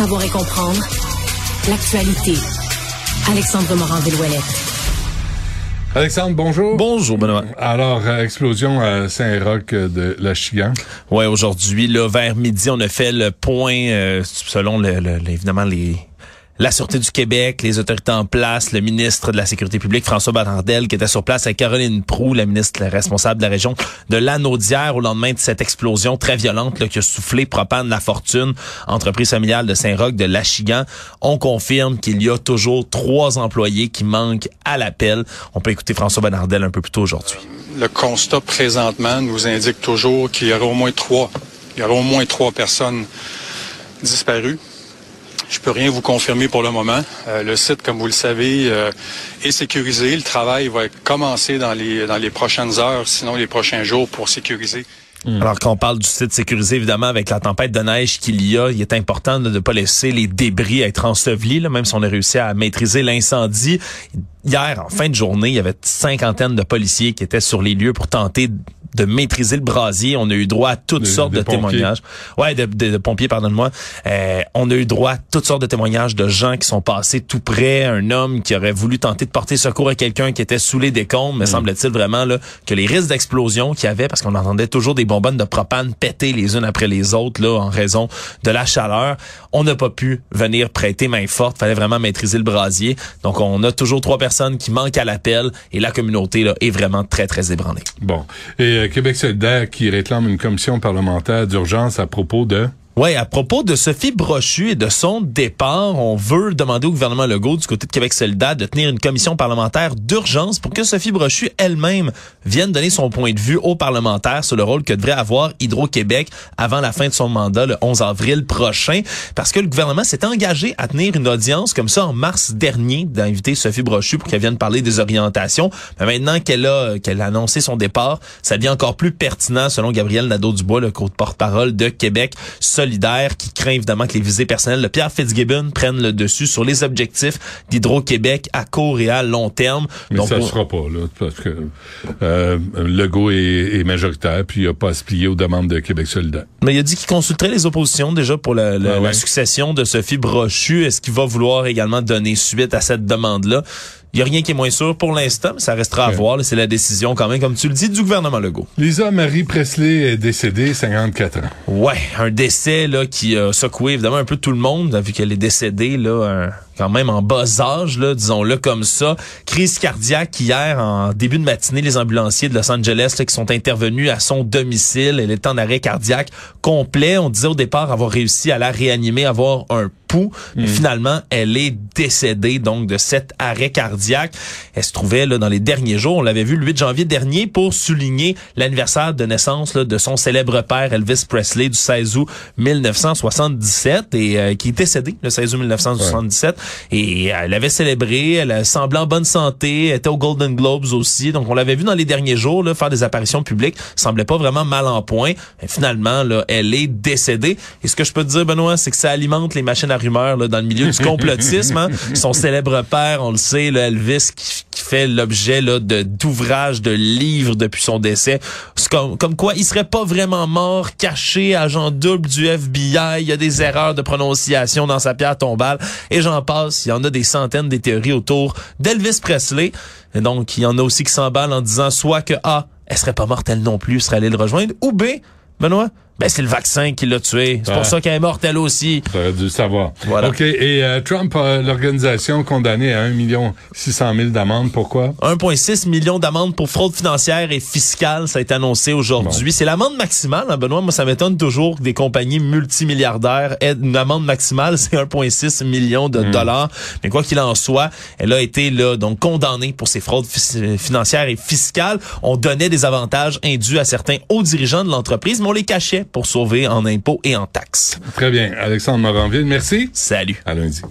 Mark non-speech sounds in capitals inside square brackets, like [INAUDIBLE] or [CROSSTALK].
Savoir et comprendre l'actualité. Alexandre Morand-Villouellette. Alexandre, bonjour. Bonjour, Benoît. Alors, euh, explosion à Saint-Roch de la Chigan. Ouais, aujourd'hui, là, vers midi, on a fait le point, euh, selon le, le, évidemment les la Sûreté du Québec, les autorités en place, le ministre de la Sécurité publique, François Bernardel, qui était sur place avec Caroline Prou, la ministre responsable de la région de l'Anaudière, au lendemain de cette explosion très violente là, qui a soufflé Propane La Fortune, entreprise familiale de Saint-Roch, de Lachigan. On confirme qu'il y a toujours trois employés qui manquent à l'appel. On peut écouter François Bernardel un peu plus tôt aujourd'hui. Le constat présentement nous indique toujours qu'il y aura au moins trois. Il y aura au moins trois personnes disparues. Je peux rien vous confirmer pour le moment. Euh, le site, comme vous le savez, euh, est sécurisé. Le travail va commencer dans les, dans les prochaines heures, sinon les prochains jours pour sécuriser. Hmm. Alors qu'on parle du site sécurisé, évidemment, avec la tempête de neige qu'il y a, il est important de ne pas laisser les débris être ensevelis, là, même si on a réussi à maîtriser l'incendie. Hier, en fin de journée, il y avait une cinquantaine de policiers qui étaient sur les lieux pour tenter de maîtriser le brasier. On a eu droit à toutes sortes de, témoignages. Ouais, de, de, pompiers, pardonne-moi. Euh, on a eu droit à toutes sortes de témoignages de gens qui sont passés tout près. Un homme qui aurait voulu tenter de porter secours à quelqu'un qui était sous les décombres. Mais mm. semble-t-il vraiment là que les risques d'explosion qu'il y avait, parce qu'on entendait toujours des bonbonnes de propane péter les unes après les autres là en raison de la chaleur, on n'a pas pu venir prêter main forte. Fallait vraiment maîtriser le brasier. Donc on a toujours trois personnes qui manquent à l'appel et la communauté là est vraiment très très ébranlée. Bon. Et euh, Québec solidaire qui réclame une commission parlementaire d'urgence à propos de oui, à propos de Sophie Brochu et de son départ, on veut demander au gouvernement Legault du côté de Québec solidaire de tenir une commission parlementaire d'urgence pour que Sophie Brochu elle-même vienne donner son point de vue aux parlementaires sur le rôle que devrait avoir Hydro-Québec avant la fin de son mandat le 11 avril prochain parce que le gouvernement s'est engagé à tenir une audience comme ça en mars dernier d'inviter Sophie Brochu pour qu'elle vienne parler des orientations. Mais maintenant qu'elle a qu'elle a annoncé son départ, ça devient encore plus pertinent selon Gabriel Nadeau-Dubois, le porte-parole de Québec solidaire qui craint évidemment que les visées personnelles de Pierre Fitzgibbon prennent le dessus sur les objectifs d'Hydro-Québec à court et à long terme. Mais Donc, ça ne sera pas, là, parce que euh, Legault est, majoritaire, puis il n'a pas à se plier aux demandes de Québec solidaire. Mais il a dit qu'il consulterait les oppositions déjà pour la, la ah succession de Sophie Brochu. Est-ce qu'il va vouloir également donner suite à cette demande-là? Il n'y a rien qui est moins sûr pour l'instant, mais ça restera à voir. C'est la décision quand même, comme tu le dis, du gouvernement Legault. Lisa Marie Presley est décédée, 54 ans. Ouais, un décès là qui a secoué évidemment un peu tout le monde, vu qu'elle est décédée là quand même en bas âge, là, disons-le comme ça. Crise cardiaque hier en début de matinée, les ambulanciers de Los Angeles là, qui sont intervenus à son domicile. Elle est en arrêt cardiaque complet. On disait au départ avoir réussi à la réanimer, avoir un mais hmm. finalement, elle est décédée donc de cet arrêt cardiaque. Elle se trouvait là dans les derniers jours, on l'avait vu le 8 janvier dernier pour souligner l'anniversaire de naissance là, de son célèbre père Elvis Presley du 16 août 1977 et euh, qui est décédé le 16 août 1977 et elle avait célébré, elle semblait en bonne santé, elle était aux Golden Globes aussi. Donc on l'avait vu dans les derniers jours là, faire des apparitions publiques, semblait pas vraiment mal en point. Mais finalement là, elle est décédée. Et ce que je peux te dire Benoît, c'est que ça alimente les machines à rumeur là, dans le milieu du complotisme. Hein. [LAUGHS] Son célèbre père, on le sait, le Elvis, qui, fait l'objet de d'ouvrages, de livres depuis son décès. Comme, comme quoi, il serait pas vraiment mort, caché, agent double du FBI. Il y a des erreurs de prononciation dans sa pierre tombale. Et j'en Il y en a des centaines des théories autour d'Elvis Presley. Et donc, il y en a aussi qui s'emballent en disant soit que A, elle serait pas morte elle non plus, serait allée le rejoindre, ou B, Benoît, Ben, c'est le vaccin qui l'a tué. C'est pour ça qu'elle est morte, elle aussi. J'aurais dû le savoir. Voilà. OK. Et euh, Trump a l'organisation condamnée à 1 million 600 000 d'amende. Pourquoi? 1,6 million d'amendes pour fraude financière et fiscale, ça a été annoncé aujourd'hui. C'est l'amende maximale, hein, Benoît? Moi, ça m'étonne toujours que des compagnies multimilliardaires aient une amende maximale, c'est 1,6 million de dollars. Mais quoi qu'il en soit, elle a été là donc condamnée pour ses fraudes financières et fiscales. On donnait des avantages indus à certains hauts dirigeants de l'entreprise, mais on les cachait pour sauver en impôts et en taxes. Très bien. Alexandre Moranville, merci. Salut. À lundi.